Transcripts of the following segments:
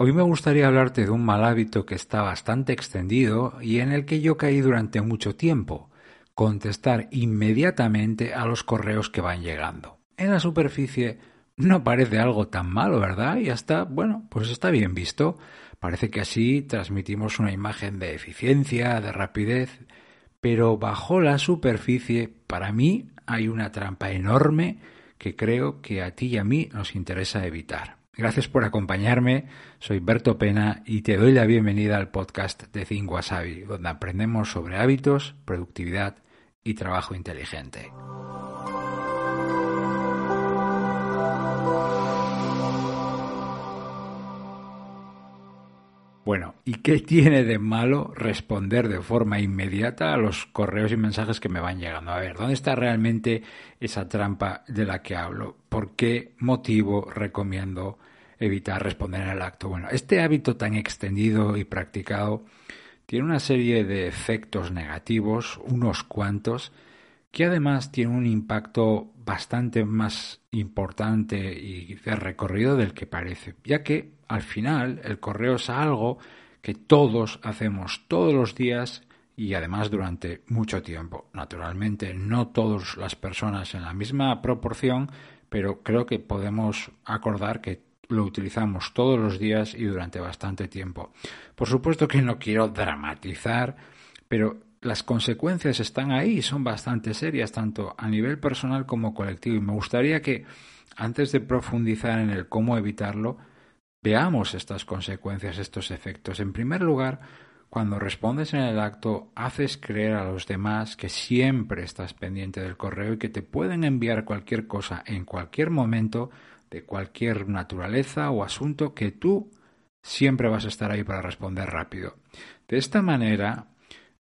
Hoy me gustaría hablarte de un mal hábito que está bastante extendido y en el que yo caí durante mucho tiempo, contestar inmediatamente a los correos que van llegando. En la superficie no parece algo tan malo, ¿verdad? Y hasta, bueno, pues está bien visto. Parece que así transmitimos una imagen de eficiencia, de rapidez, pero bajo la superficie, para mí, hay una trampa enorme que creo que a ti y a mí nos interesa evitar. Gracias por acompañarme, soy Berto Pena y te doy la bienvenida al podcast de Think Wasabi, donde aprendemos sobre hábitos, productividad y trabajo inteligente. Bueno, ¿y qué tiene de malo responder de forma inmediata a los correos y mensajes que me van llegando? A ver, ¿dónde está realmente esa trampa de la que hablo? ¿Por qué motivo recomiendo evitar responder en el acto. Bueno, este hábito tan extendido y practicado tiene una serie de efectos negativos, unos cuantos, que además tiene un impacto bastante más importante y de recorrido del que parece, ya que al final el correo es algo que todos hacemos todos los días y además durante mucho tiempo. Naturalmente, no todas las personas en la misma proporción, pero creo que podemos acordar que lo utilizamos todos los días y durante bastante tiempo. Por supuesto que no quiero dramatizar, pero las consecuencias están ahí y son bastante serias, tanto a nivel personal como colectivo. Y me gustaría que, antes de profundizar en el cómo evitarlo, veamos estas consecuencias, estos efectos. En primer lugar, cuando respondes en el acto, haces creer a los demás que siempre estás pendiente del correo y que te pueden enviar cualquier cosa en cualquier momento de cualquier naturaleza o asunto que tú siempre vas a estar ahí para responder rápido. De esta manera,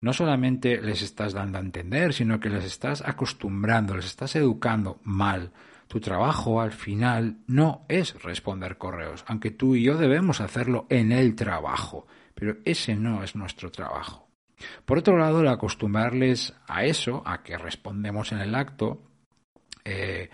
no solamente les estás dando a entender, sino que les estás acostumbrando, les estás educando mal. Tu trabajo al final no es responder correos, aunque tú y yo debemos hacerlo en el trabajo, pero ese no es nuestro trabajo. Por otro lado, el acostumbrarles a eso, a que respondemos en el acto, eh,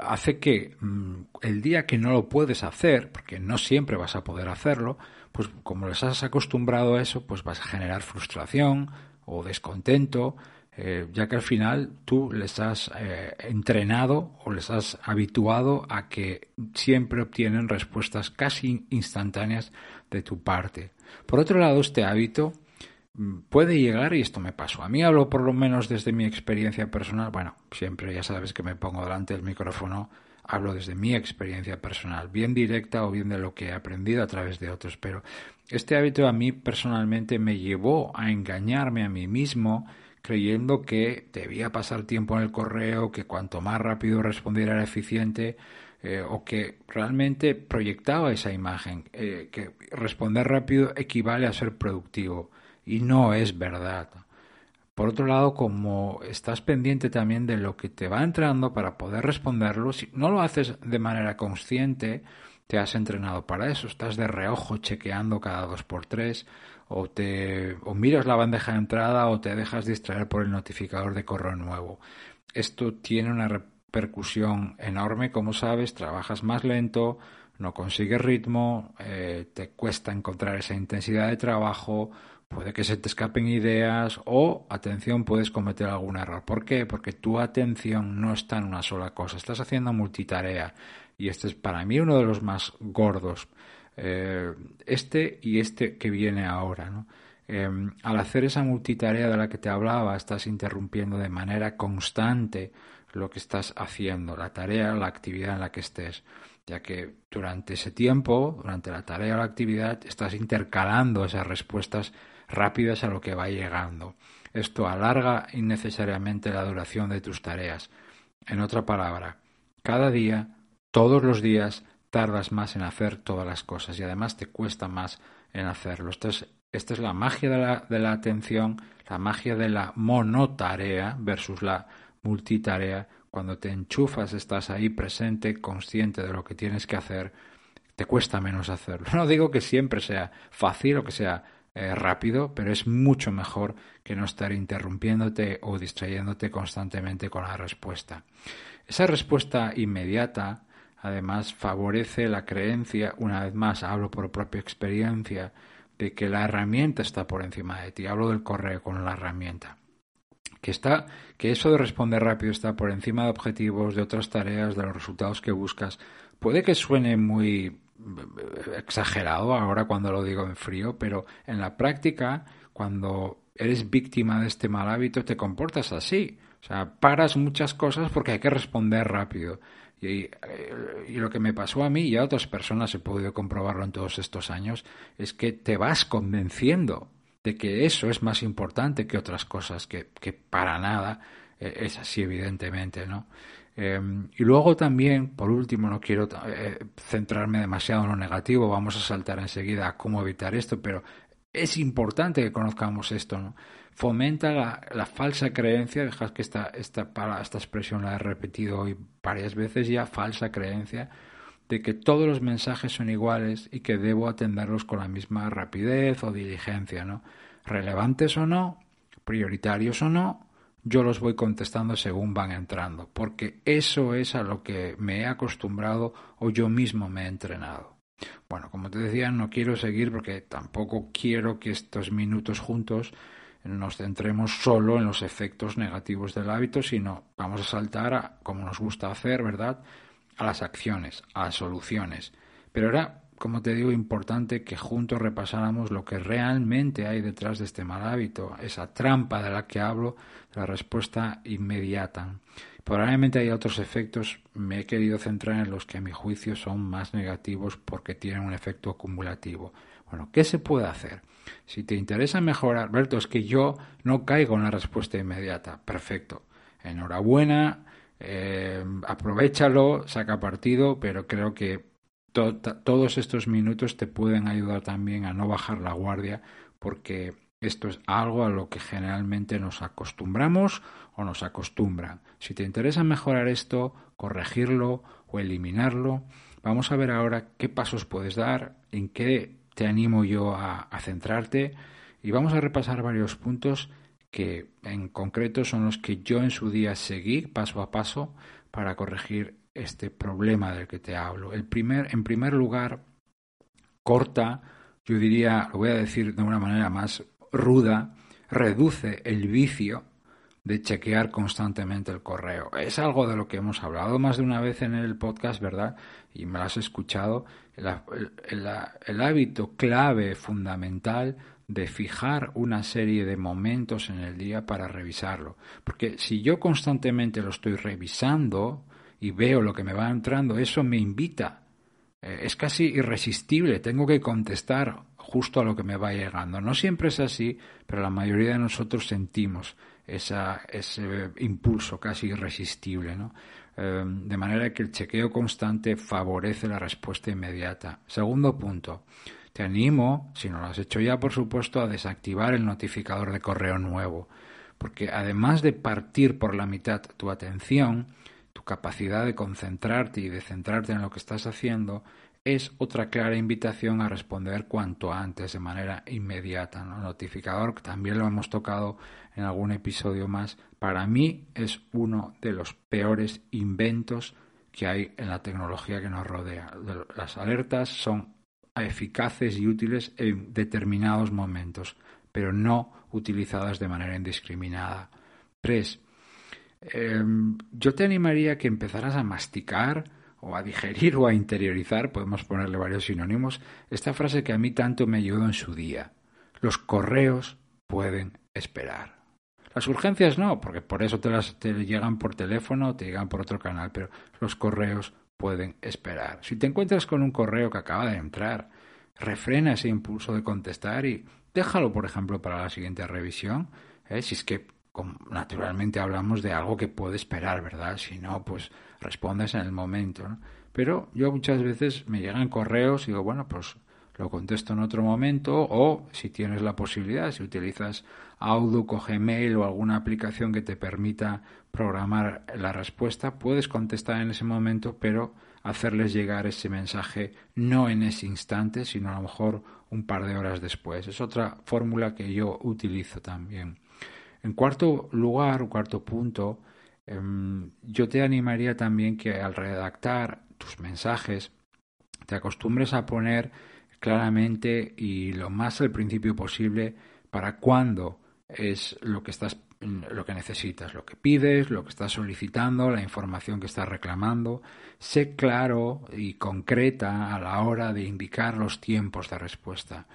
hace que mm, el día que no lo puedes hacer, porque no siempre vas a poder hacerlo, pues como les has acostumbrado a eso, pues vas a generar frustración o descontento, eh, ya que al final tú les has eh, entrenado o les has habituado a que siempre obtienen respuestas casi instantáneas de tu parte. Por otro lado, este hábito puede llegar, y esto me pasó a mí, hablo por lo menos desde mi experiencia personal, bueno, siempre ya sabes que me pongo delante del micrófono, hablo desde mi experiencia personal, bien directa o bien de lo que he aprendido a través de otros, pero este hábito a mí personalmente me llevó a engañarme a mí mismo creyendo que debía pasar tiempo en el correo, que cuanto más rápido respondiera era eficiente, eh, o que realmente proyectaba esa imagen, eh, que responder rápido equivale a ser productivo y no es verdad. Por otro lado, como estás pendiente también de lo que te va entrando para poder responderlo, si no lo haces de manera consciente, te has entrenado para eso, estás de reojo chequeando cada dos por tres, o te o miras la bandeja de entrada o te dejas distraer por el notificador de correo nuevo. Esto tiene una repercusión enorme, como sabes, trabajas más lento, no consigues ritmo, eh, te cuesta encontrar esa intensidad de trabajo, puede que se te escapen ideas o, atención, puedes cometer algún error. ¿Por qué? Porque tu atención no está en una sola cosa, estás haciendo multitarea y este es para mí uno de los más gordos. Eh, este y este que viene ahora. Eh, al hacer esa multitarea de la que te hablaba, estás interrumpiendo de manera constante lo que estás haciendo, la tarea, la actividad en la que estés, ya que durante ese tiempo, durante la tarea o la actividad, estás intercalando esas respuestas rápidas a lo que va llegando. Esto alarga innecesariamente la duración de tus tareas. En otra palabra, cada día, todos los días, tardas más en hacer todas las cosas y además te cuesta más en hacerlo. Esta es, esta es la magia de la, de la atención, la magia de la monotarea versus la multitarea. Cuando te enchufas, estás ahí presente, consciente de lo que tienes que hacer, te cuesta menos hacerlo. No digo que siempre sea fácil o que sea eh, rápido, pero es mucho mejor que no estar interrumpiéndote o distrayéndote constantemente con la respuesta. Esa respuesta inmediata además favorece la creencia, una vez más hablo por propia experiencia, de que la herramienta está por encima de ti. Hablo del correo con la herramienta. Que está, que eso de responder rápido está por encima de objetivos, de otras tareas, de los resultados que buscas. Puede que suene muy exagerado ahora cuando lo digo en frío, pero en la práctica, cuando eres víctima de este mal hábito, te comportas así. O sea, paras muchas cosas porque hay que responder rápido. Y, eh, y, lo que me pasó a mí y a otras personas, he podido comprobarlo en todos estos años, es que te vas convenciendo de que eso es más importante que otras cosas, que, que para nada eh, es así, evidentemente, ¿no? Em, y luego también, por último, no quiero eh, centrarme demasiado en lo negativo, vamos a saltar enseguida a cómo evitar esto, pero es importante que conozcamos esto, ¿no? Fomenta la, falsa creencia, dejas que esta, esta, esta expresión la he repetido hoy varias veces ya, falsa creencia, de que todos los mensajes son iguales y que debo atenderlos con la misma rapidez o diligencia, ¿no? Relevantes o no, prioritarios o no, yo los voy contestando según van entrando, porque eso es a lo que me he acostumbrado o yo mismo me he entrenado. Bueno, como te decía, no quiero seguir porque tampoco quiero que estos minutos juntos nos centremos solo en los efectos negativos del hábito, sino vamos a saltar a, como nos gusta hacer, ¿verdad?, a las acciones, a las soluciones. Pero era, como te digo, importante que juntos repasáramos lo que realmente hay detrás de este mal hábito, esa trampa de la que hablo, la respuesta inmediata. Probablemente hay otros efectos, me he querido centrar en los que a mi juicio son más negativos porque tienen un efecto acumulativo. Bueno, ¿qué se puede hacer? Si te interesa mejorar, Alberto, es que yo no caigo en la respuesta inmediata. Perfecto. Enhorabuena, eh, aprovechalo, saca partido, pero creo que todos estos minutos te pueden ayudar también a no bajar la guardia porque esto es algo a lo que generalmente nos acostumbramos o nos acostumbran. Si te interesa mejorar esto, corregirlo o eliminarlo, vamos a ver ahora qué pasos puedes dar, en qué te animo yo a, centrarte y vamos a repasar varios puntos que en concreto son los que yo en su día seguí paso a paso para corregir este problema del que te hablo. El primer, en primer lugar, corta, yo diría, lo voy a decir de una manera más ruda reduce el vicio de chequear constantemente el correo. Es algo de lo que hemos hablado más de una vez en el podcast, ¿verdad? Y me lo has escuchado. El, hábito clave, fundamental, de fijar una serie de momentos en el día para revisarlo. Porque si yo constantemente lo estoy revisando y veo lo que me va entrando, eso me invita. Eh, es casi irresistible. Tengo que contestar justo a lo que me va llegando. No siempre es así, pero la mayoría de nosotros sentimos esa, ese impulso casi irresistible. ¿no? Em, de manera que el chequeo constante favorece la respuesta inmediata. Segundo punto. Te animo, si no lo has hecho ya, por supuesto, a desactivar el notificador de correo nuevo, porque además de partir por la mitad tu atención, tu capacidad de concentrarte y de centrarte en lo que estás haciendo es otra clara invitación a responder cuanto antes, de manera inmediata. El notificador, que también lo hemos tocado en algún episodio más, para mí es uno de los peores inventos que hay en la tecnología que nos rodea. Las alertas son eficaces y útiles en determinados momentos, pero no utilizadas de manera indiscriminada. 3. Em, yo te animaría a que empezaras a masticar o a digerir o a interiorizar, podemos ponerle varios sinónimos, esta frase que a mí tanto me ayudó en su día. Los correos pueden esperar. Las urgencias no, porque por eso te las te llegan por teléfono o te llegan por otro canal, pero los correos pueden esperar. Si te encuentras con un correo que acaba de entrar, refrena ese impulso de contestar y déjalo, por ejemplo, para la siguiente revisión. ¿eh? Si es que naturalmente hablamos de algo que puede esperar, ¿verdad? Si no, pues respondes en el momento. Pero yo muchas veces me llegan correos y digo, bueno, pues lo contesto en otro momento o si tienes la posibilidad, si utilizas Outlook o Gmail o alguna aplicación que te permita programar la respuesta, puedes contestar en ese momento, pero hacerles llegar ese mensaje no en ese instante, sino a lo mejor un par de horas después. Es otra fórmula que yo utilizo también. En cuarto lugar, o cuarto punto, em, yo te animaría también que al redactar tus mensajes, te acostumbres a poner claramente y lo más al principio posible para cuándo es lo que estás lo que necesitas, lo que pides, lo que estás solicitando, la información que estás reclamando. Sé claro y concreta a la hora de indicar los tiempos de respuesta.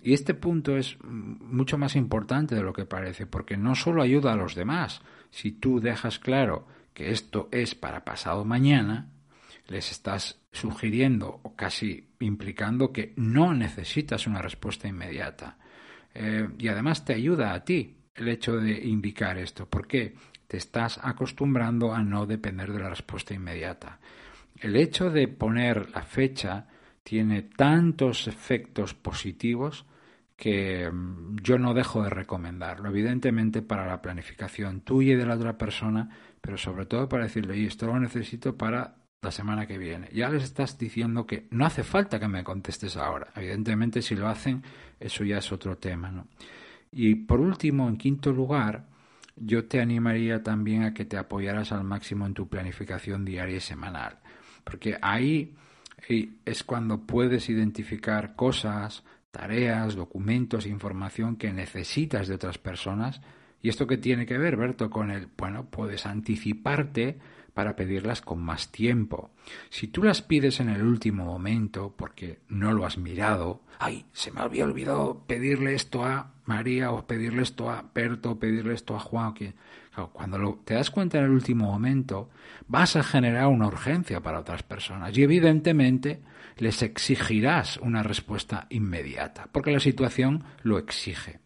Y este punto es mucho más importante de lo que parece, porque no solo ayuda a los demás. Si tú dejas claro que esto es para pasado mañana, les estás sugiriendo o casi implicando que no necesitas una respuesta inmediata. Eh, y además te ayuda a ti el hecho de indicar esto. ¿Por qué? Te estás acostumbrando a no depender de la respuesta inmediata. El hecho de poner la fecha tiene tantos efectos positivos que mm, yo no dejo de recomendarlo, evidentemente para la planificación tuya y de la otra persona, pero sobre todo para decirle, y esto lo necesito para la semana que viene. Ya les estás diciendo que no hace falta que me contestes ahora. Evidentemente, si lo hacen, eso ya es otro tema. ¿no? Y por último, en quinto lugar, yo te animaría también a que te apoyaras al máximo en tu planificación diaria y semanal, porque ahí es cuando puedes identificar cosas, tareas, documentos, información que necesitas de otras personas. ¿Y esto qué tiene que ver, Berto, con el, bueno, puedes anticiparte para pedirlas con más tiempo. Si tú las pides en el último momento porque no lo has mirado, ay, se me había olvidado pedirle esto a María o pedirle esto a Berto o pedirle esto a Juan. cuando lo, te das cuenta en el último momento, vas a generar una urgencia para otras personas y evidentemente les exigirás una respuesta inmediata, porque la situación lo exige.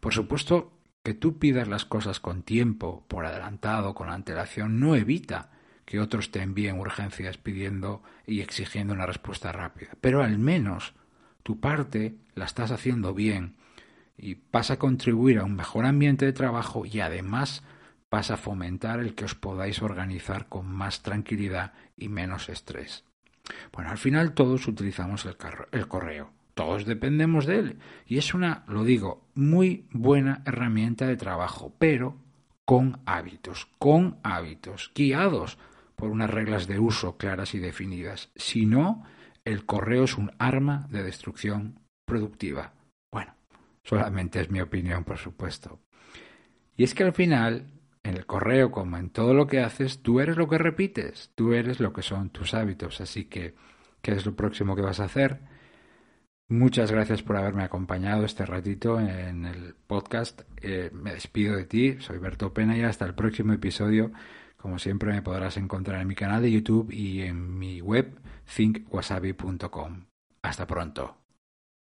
Por supuesto, que tú pidas las cosas con tiempo, por adelantado, con antelación, no evita que otros te envíen urgencias pidiendo y exigiendo una respuesta rápida. Pero al menos tu parte la estás haciendo bien y vas a contribuir a un mejor ambiente de trabajo y además vas a fomentar el que os podáis organizar con más tranquilidad y menos estrés. Bueno, al final todos utilizamos el, el correo todos dependemos de él. Y es una, lo digo, muy buena herramienta de trabajo, pero con hábitos, con hábitos, guiados por unas reglas de uso claras y definidas. Si no, el correo es un arma de destrucción productiva. Bueno, solamente es mi opinión, por supuesto. Y es que al final, en el correo, como en todo lo que haces, tú eres lo que repites, tú eres lo que son tus hábitos. Así que, ¿qué es lo próximo que vas a hacer? Muchas gracias por haberme acompañado este ratito en el podcast. Eh, me despido de ti, soy Berto Pena y hasta el próximo episodio. Como siempre me podrás encontrar en mi canal de YouTube y en mi web thinkwasabi.com. Hasta pronto.